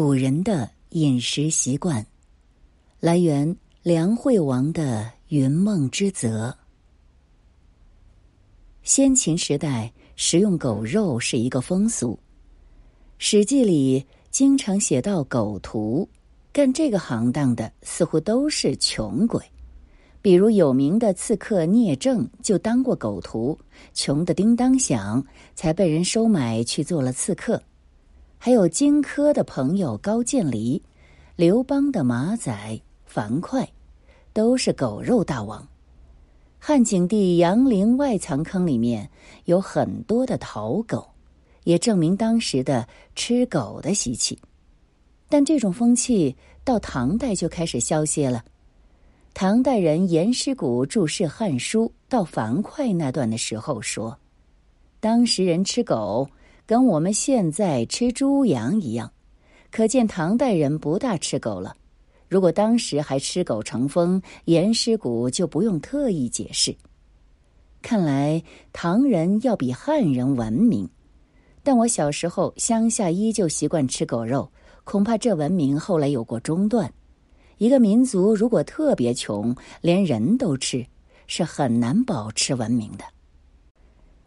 古人的饮食习惯，来源梁惠王的《云梦之泽》。先秦时代食用狗肉是一个风俗，《史记》里经常写到狗屠，干这个行当的似乎都是穷鬼。比如有名的刺客聂政就当过狗屠，穷的叮当响，才被人收买去做了刺客。还有荆轲的朋友高渐离，刘邦的马仔樊哙，都是狗肉大王。汉景帝杨陵外藏坑里面有很多的陶狗，也证明当时的吃狗的习气。但这种风气到唐代就开始消歇了。唐代人颜师古注释《汉书》到樊哙那段的时候说：“当时人吃狗，跟我们现在吃猪羊一样，可见唐代人不大吃狗了。如果当时还吃狗成风，颜师古就不用特意解释。看来唐人要比汉人文明，但我小时候乡下依旧习惯吃狗肉，恐怕这文明后来有过中断。”一个民族如果特别穷，连人都吃，是很难保持文明的。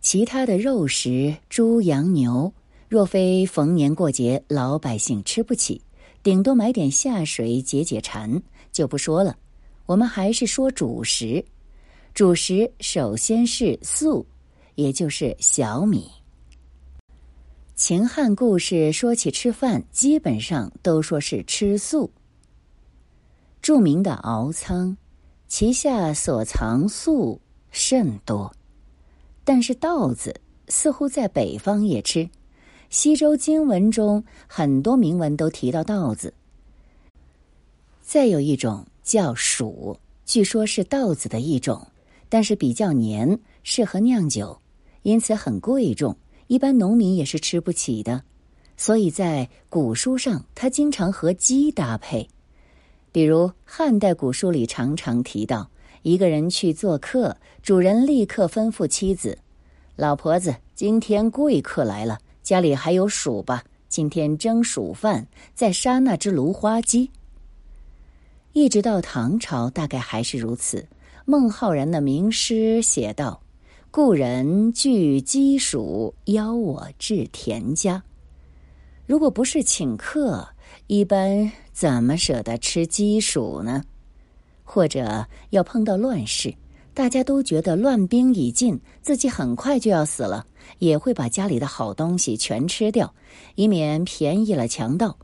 其他的肉食，猪、羊、牛，若非逢年过节老百姓吃不起，顶多买点下水解解馋，就不说了。我们还是说主食，主食首先是粟，也就是小米。秦汉故事说起吃饭，基本上都说是吃粟。著名的敖仓，其下所藏粟甚多，但是稻子似乎在北方也吃。西周经文中很多铭文都提到稻子。再有一种叫黍，据说是稻子的一种，但是比较黏，适合酿酒，因此很贵重，一般农民也是吃不起的。所以在古书上，它经常和鸡搭配。比如汉代古书里常常提到，一个人去做客，主人立刻吩咐妻子：“老婆子，今天贵客来了，家里还有黍吧？今天蒸黍饭，再杀那只芦花鸡。”一直到唐朝，大概还是如此。孟浩然的名诗写道：“故人具鸡黍，邀我至田家。”如果不是请客，一般。怎么舍得吃鸡黍呢？或者要碰到乱世，大家都觉得乱兵已尽，自己很快就要死了，也会把家里的好东西全吃掉，以免便宜了强盗。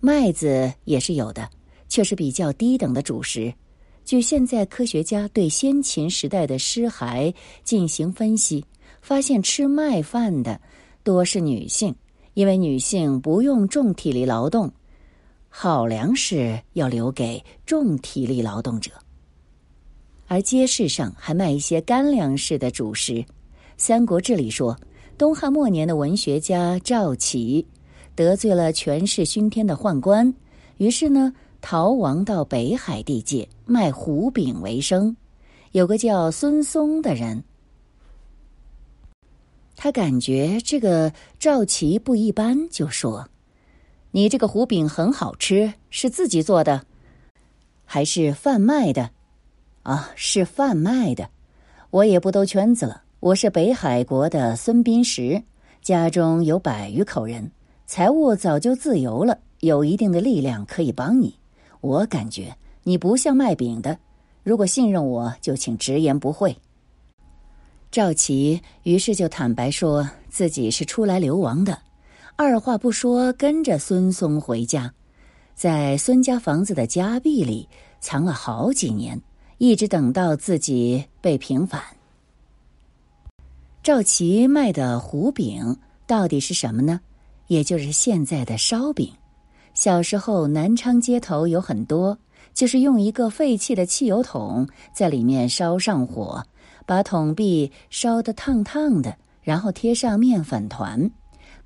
麦子也是有的，却是比较低等的主食。据现在科学家对先秦时代的尸骸进行分析，发现吃麦饭的多是女性，因为女性不用重体力劳动。好粮食要留给重体力劳动者，而街市上还卖一些干粮食的主食。《三国志》里说，东汉末年的文学家赵启得罪了权势熏天的宦官，于是呢逃亡到北海地界卖胡饼为生。有个叫孙松的人，他感觉这个赵启不一般，就说。你这个胡饼很好吃，是自己做的，还是贩卖的？啊，是贩卖的。我也不兜圈子了，我是北海国的孙斌石，家中有百余口人，财务早就自由了，有一定的力量可以帮你。我感觉你不像卖饼的，如果信任我，就请直言不讳。赵琦于是就坦白说自己是出来流亡的。二话不说，跟着孙松回家，在孙家房子的家壁里藏了好几年，一直等到自己被平反。赵琦卖的胡饼到底是什么呢？也就是现在的烧饼。小时候，南昌街头有很多，就是用一个废弃的汽油桶在里面烧上火，把桶壁烧得烫烫的，然后贴上面粉团。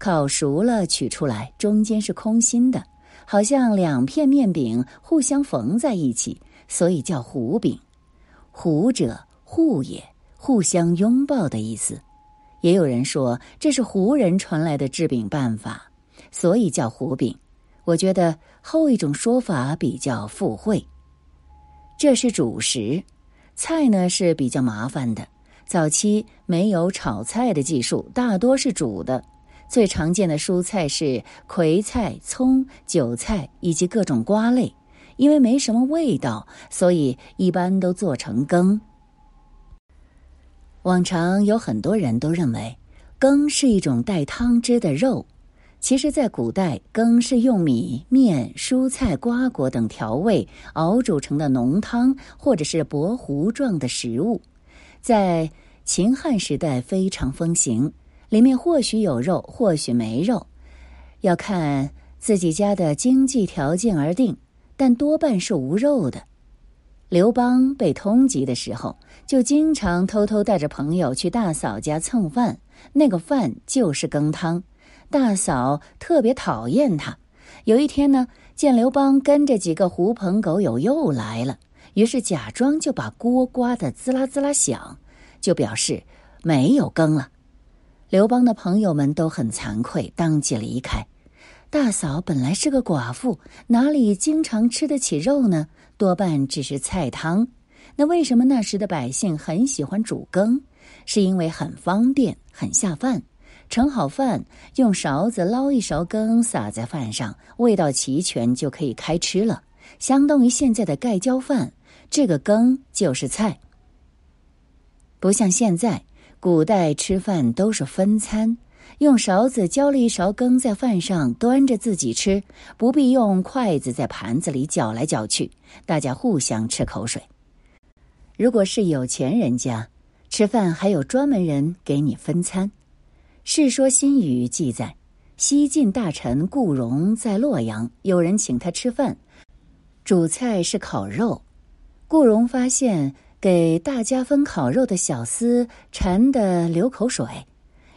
烤熟了，取出来，中间是空心的，好像两片面饼互相缝在一起，所以叫糊饼。糊者互也，互相拥抱的意思。也有人说这是胡人传来的制饼办法，所以叫糊饼。我觉得后一种说法比较附会。这是主食，菜呢是比较麻烦的。早期没有炒菜的技术，大多是煮的。最常见的蔬菜是葵菜、葱、韭菜以及各种瓜类。因为没什么味道，所以一般都做成羹。往常有很多人都认为，羹是一种带汤汁的肉。其实，在古代，羹是用米、面、蔬菜、瓜果等调味熬煮成的浓汤，或者是薄糊状的食物，在秦汉时代非常风行。里面或许有肉，或许没肉，要看自己家的经济条件而定。但多半是无肉的。刘邦被通缉的时候，就经常偷偷带着朋友去大嫂家蹭饭，那个饭就是羹汤。大嫂特别讨厌他。有一天呢，见刘邦跟着几个狐朋狗友又来了，于是假装就把锅刮得滋啦滋啦响，就表示没有羹了。刘邦的朋友们都很惭愧，当即离开。大嫂本来是个寡妇，哪里经常吃得起肉呢？多半只是菜汤。那为什么那时的百姓很喜欢煮羹？是因为很方便，很下饭。盛好饭，用勺子捞一勺羹撒在饭上，味道齐全就可以开吃了。相当于现在的盖浇饭，这个羹就是菜。不像现在，古代吃饭都是分餐。用勺子浇了一勺羹在饭上，端着自己吃，不必用筷子在盘子里搅来搅去，大家互相吃口水。如果是有钱人家，吃饭还有专门人给你分餐。《世说新语》记载，西晋大臣顾荣在洛阳，有人请他吃饭，主菜是烤肉。顾荣发现给大家分烤肉的小厮馋得流口水。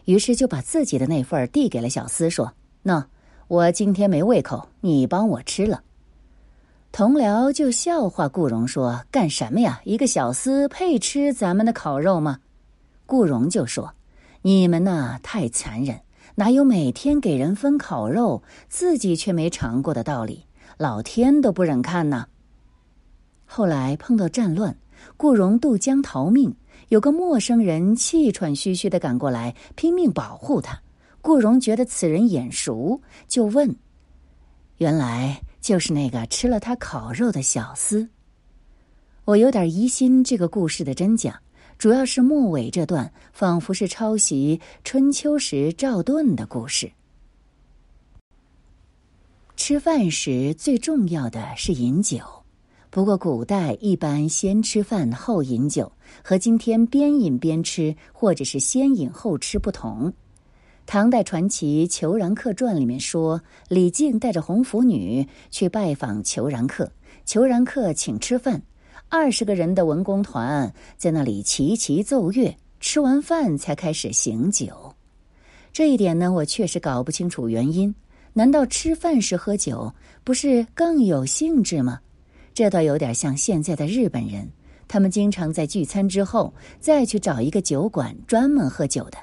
于是就把自己的那份递给了小厮，说：“那我今天没胃口，你帮我吃了。”同僚就笑话顾荣说：“干什么呀？一个小厮配吃咱们的烤肉吗？”顾荣就说：“你们呐，太残忍，哪有每天给人分烤肉，自己却没尝过的道理？老天都不忍看呐。”后来碰到战乱，顾荣渡江逃命。有个陌生人气喘吁吁的赶过来，拼命保护他。顾荣觉得此人眼熟，就问：“原来就是那个吃了他烤肉的小厮。”我有点疑心这个故事的真假，主要是末尾这段仿佛是抄袭春秋时赵盾的故事。吃饭时最重要的是饮酒。不过，古代一般先吃饭后饮酒，和今天边饮边吃或者是先饮后吃不同。唐代传奇《裘然客传》里面说，李靖带着红拂女去拜访裘然客，裘然客请吃饭，二十个人的文工团在那里齐齐奏乐，吃完饭才开始醒酒。这一点呢，我确实搞不清楚原因。难道吃饭时喝酒不是更有兴致吗？这倒有点像现在的日本人，他们经常在聚餐之后再去找一个酒馆专门喝酒的。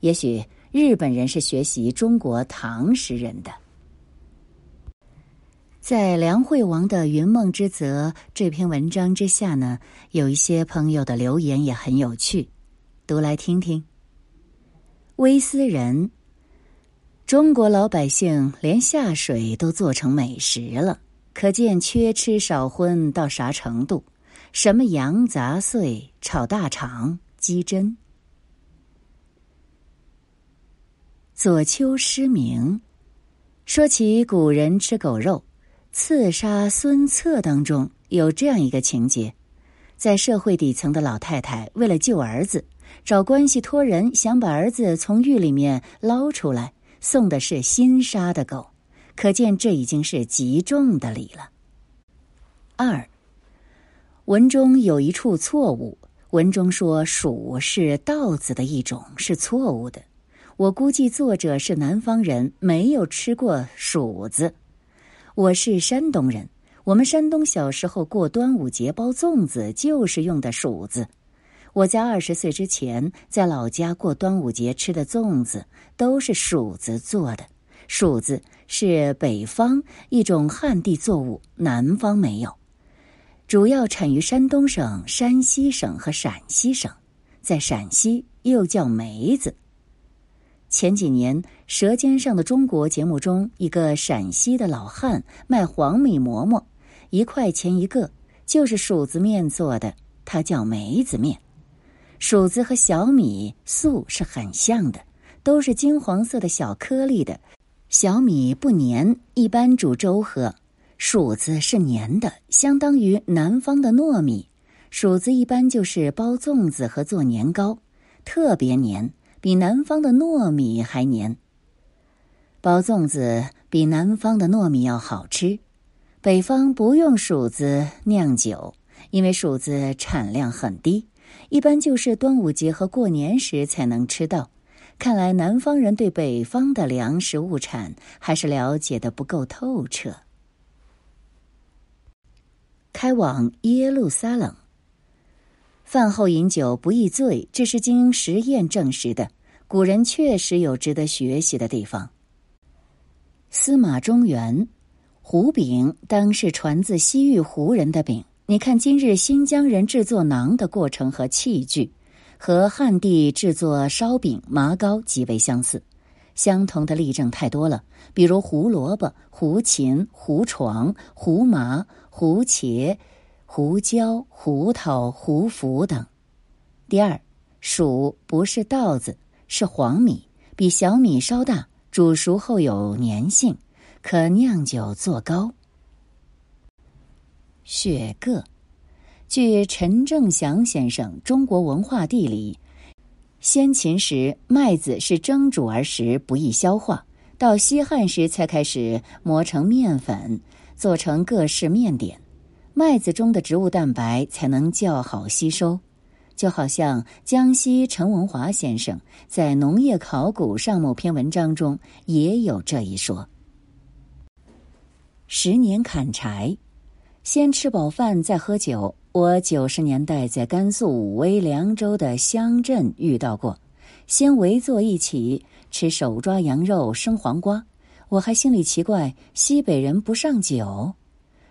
也许日本人是学习中国唐诗人的。在梁惠王的《云梦之泽》这篇文章之下呢，有一些朋友的留言也很有趣，读来听听。微斯人，中国老百姓连下水都做成美食了。可见缺吃少荤到啥程度？什么羊杂碎、炒大肠、鸡胗。左丘失明，说起古人吃狗肉，《刺杀孙策》当中有这样一个情节：在社会底层的老太太为了救儿子，找关系托人想把儿子从狱里面捞出来，送的是新杀的狗。可见这已经是极重的礼了。二，文中有一处错误。文中说“黍”是稻子的一种，是错误的。我估计作者是南方人，没有吃过黍子。我是山东人，我们山东小时候过端午节包粽子就是用的黍子。我在二十岁之前在老家过端午节吃的粽子都是黍子做的。黍子是北方一种旱地作物，南方没有，主要产于山东省、山西省和陕西省，在陕西又叫梅子。前几年，《舌尖上的中国》节目中，一个陕西的老汉卖黄米馍馍，一块钱一个，就是黍子面做的，它叫梅子面。黍子和小米素是很像的，都是金黄色的小颗粒的。小米不粘，一般煮粥喝；黍子是粘的，相当于南方的糯米。黍子一般就是包粽子和做年糕，特别粘。比南方的糯米还粘。包粽子比南方的糯米要好吃。北方不用黍子酿酒，因为黍子产量很低，一般就是端午节和过年时才能吃到。看来南方人对北方的粮食物产还是了解的不够透彻。开往耶路撒冷。饭后饮酒不易醉，这是经实验证实的。古人确实有值得学习的地方。司马中原，胡饼当是传自西域胡人的饼。你看今日新疆人制作馕的过程和器具，和汉地制作烧饼、麻糕极为相似。相同的例证太多了，比如胡萝卜、胡琴、胡床、胡麻、胡茄。胡椒、胡桃、胡符等。第二，黍不是稻子，是黄米，比小米稍大，煮熟后有粘性，可酿酒做糕。雪蛤，据陈正祥先生《中国文化地理》，先秦时麦子是蒸煮而食，不易消化，到西汉时才开始磨成面粉，做成各式面点。麦子中的植物蛋白才能较好吸收，就好像江西陈文华先生在《农业考古》上某篇文章中也有这一说。十年砍柴，先吃饱饭再喝酒。我九十年代在甘肃武威凉州的乡镇遇到过，先围坐一起吃手抓羊肉、生黄瓜。我还心里奇怪，西北人不上酒，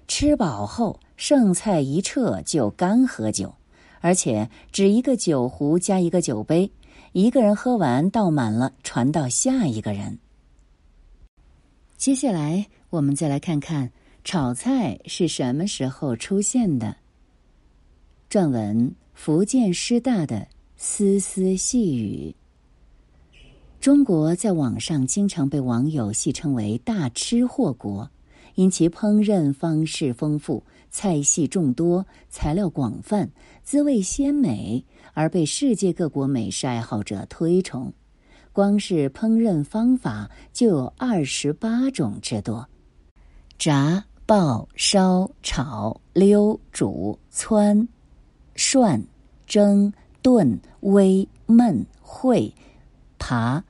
吃饱后。剩菜一撤就干喝酒，而且只一个酒壶加一个酒杯，一个人喝完倒满了，传到下一个人。接下来我们再来看看炒菜是什么时候出现的。撰文：福建师大的丝丝细雨。中国在网上经常被网友戏称为“大吃货国”。因其烹饪方式丰富、菜系众多、材料广泛、滋味鲜美，而被世界各国美食爱好者推崇。光是烹饪方法就有二十八种之多：炸、爆、烧、炒、溜、煮、汆、涮、蒸、炖、煨、焖、烩、扒、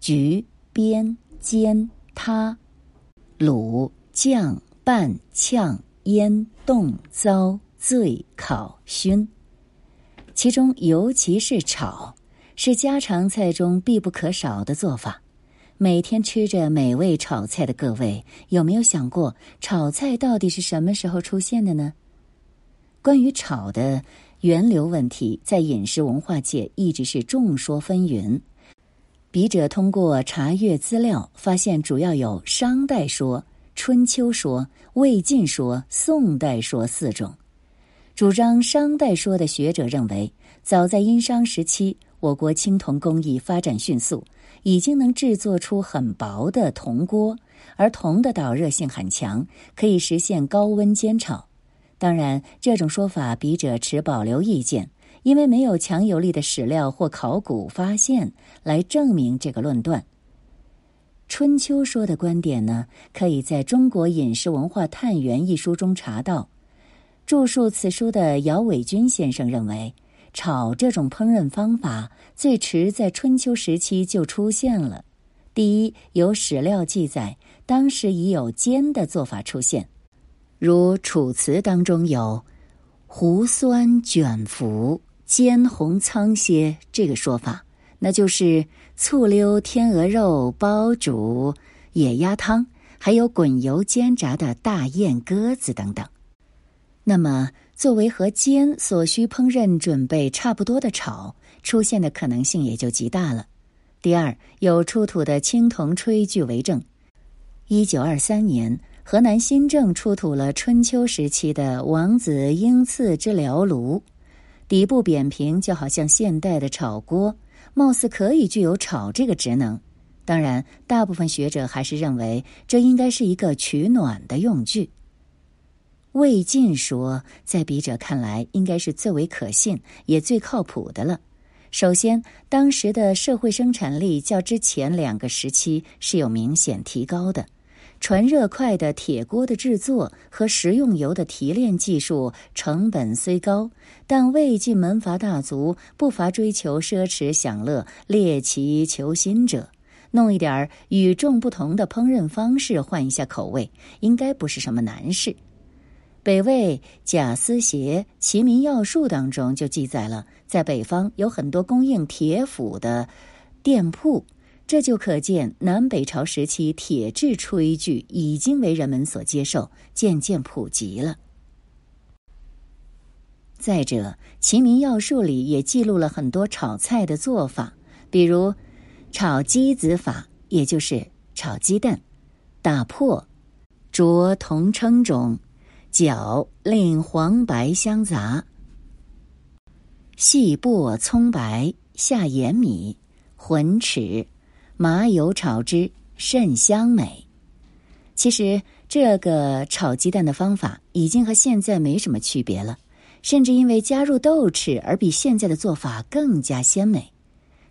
焗、煸、煎、塌、卤。酱、拌、炝、腌、冻、糟、醉、烤、熏，其中尤其是炒，是家常菜中必不可少的做法。每天吃着美味炒菜的各位，有没有想过炒菜到底是什么时候出现的呢？关于炒的源流问题，在饮食文化界一直是众说纷纭。笔者通过查阅资料，发现主要有商代说。春秋说、魏晋说、宋代说四种，主张商代说的学者认为，早在殷商时期，我国青铜工艺发展迅速，已经能制作出很薄的铜锅，而铜的导热性很强，可以实现高温煎炒。当然，这种说法笔者持保留意见，因为没有强有力的史料或考古发现来证明这个论断。春秋说的观点呢，可以在中国饮食文化探源一书中查到。著述此书的姚伟军先生认为，炒这种烹饪方法最迟在春秋时期就出现了。第一，有史料记载，当时已有煎的做法出现，如《楚辞》当中有“胡酸卷服煎红苍蝎”这个说法。那就是醋溜天鹅肉包煮野鸭汤，还有滚油煎炸的大雁鸽子等等。那么，作为和煎所需烹饪准备差不多的炒，出现的可能性也就极大了。第二，有出土的青铜炊具为证。一九二三年，河南新郑出土了春秋时期的王子鹰刺之燎炉，底部扁平，就好像现代的炒锅，貌似可以具有炒这个职能。当然，大部分学者还是认为这应该是一个取暖的用具。魏晋说，在笔者看来，应该是最为可信也最靠谱的了。首先，当时的社会生产力较之前两个时期是有明显提高的，传热快的铁锅的制作和食用油的提炼技术成本虽高，但魏晋门阀大族不乏追求奢侈享乐、猎奇求新者，弄一点与众不同的烹饪方式，换一下口味，应该不是什么难事。北魏贾思勰《齐民要术》当中就记载了，在北方有很多供应铁釜的店铺，这就可见南北朝时期铁制炊具已经为人们所接受，渐渐普及了。再者，《齐民要术》里也记录了很多炒菜的做法，比如炒鸡子法，也就是炒鸡蛋，打破，着铜称中。搅令黄白相杂，细薄葱白，下盐米，混齿，麻油炒之，甚香美。其实这个炒鸡蛋的方法已经和现在没什么区别了，甚至因为加入豆豉而比现在的做法更加鲜美。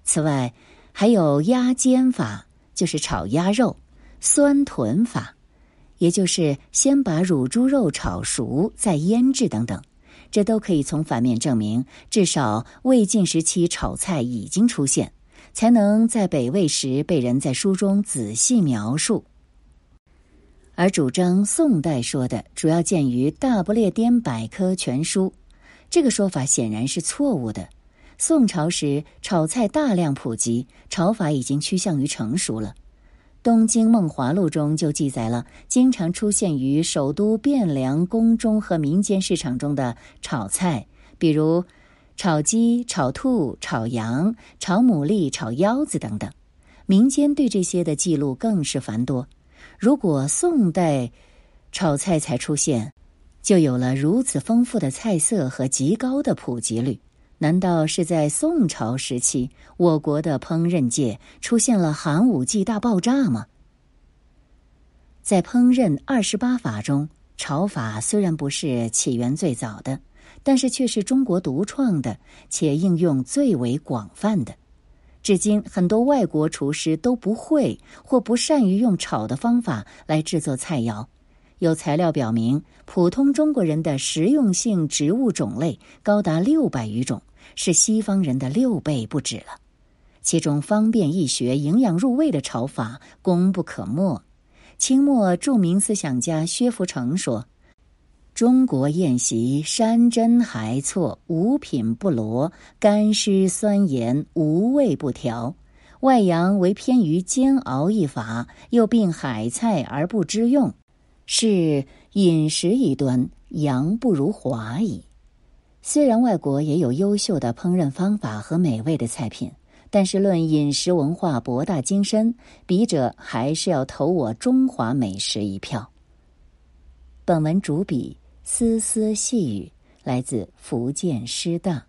此外，还有鸭煎法，就是炒鸭肉；酸豚法。也就是先把乳猪肉炒熟，再腌制等等，这都可以从反面证明，至少魏晋时期炒菜已经出现，才能在北魏时被人在书中仔细描述。而主张宋代说的，主要见于《大不列颠百科全书》，这个说法显然是错误的。宋朝时炒菜大量普及，炒法已经趋向于成熟了。《东京梦华录》中就记载了经常出现于首都汴梁宫中和民间市场中的炒菜，比如炒鸡、炒兔、炒羊、炒牡蛎、炒腰子等等。民间对这些的记录更是繁多。如果宋代炒菜才出现，就有了如此丰富的菜色和极高的普及率。难道是在宋朝时期，我国的烹饪界出现了寒武纪大爆炸吗？在烹饪二十八法中，炒法虽然不是起源最早的，但是却是中国独创的，且应用最为广泛的。至今，很多外国厨师都不会或不善于用炒的方法来制作菜肴。有材料表明，普通中国人的食用性植物种类高达六百余种，是西方人的六倍不止了。其中方便易学、营养入味的炒法功不可没。清末著名思想家薛福成说：“中国宴席山珍海错，五品不罗，干湿酸盐，无味不调。外洋为偏于煎熬一法，又并海菜而不知用。”是饮食一端，洋不如华矣。虽然外国也有优秀的烹饪方法和美味的菜品，但是论饮食文化博大精深，笔者还是要投我中华美食一票。本文主笔丝丝细雨，来自福建师大。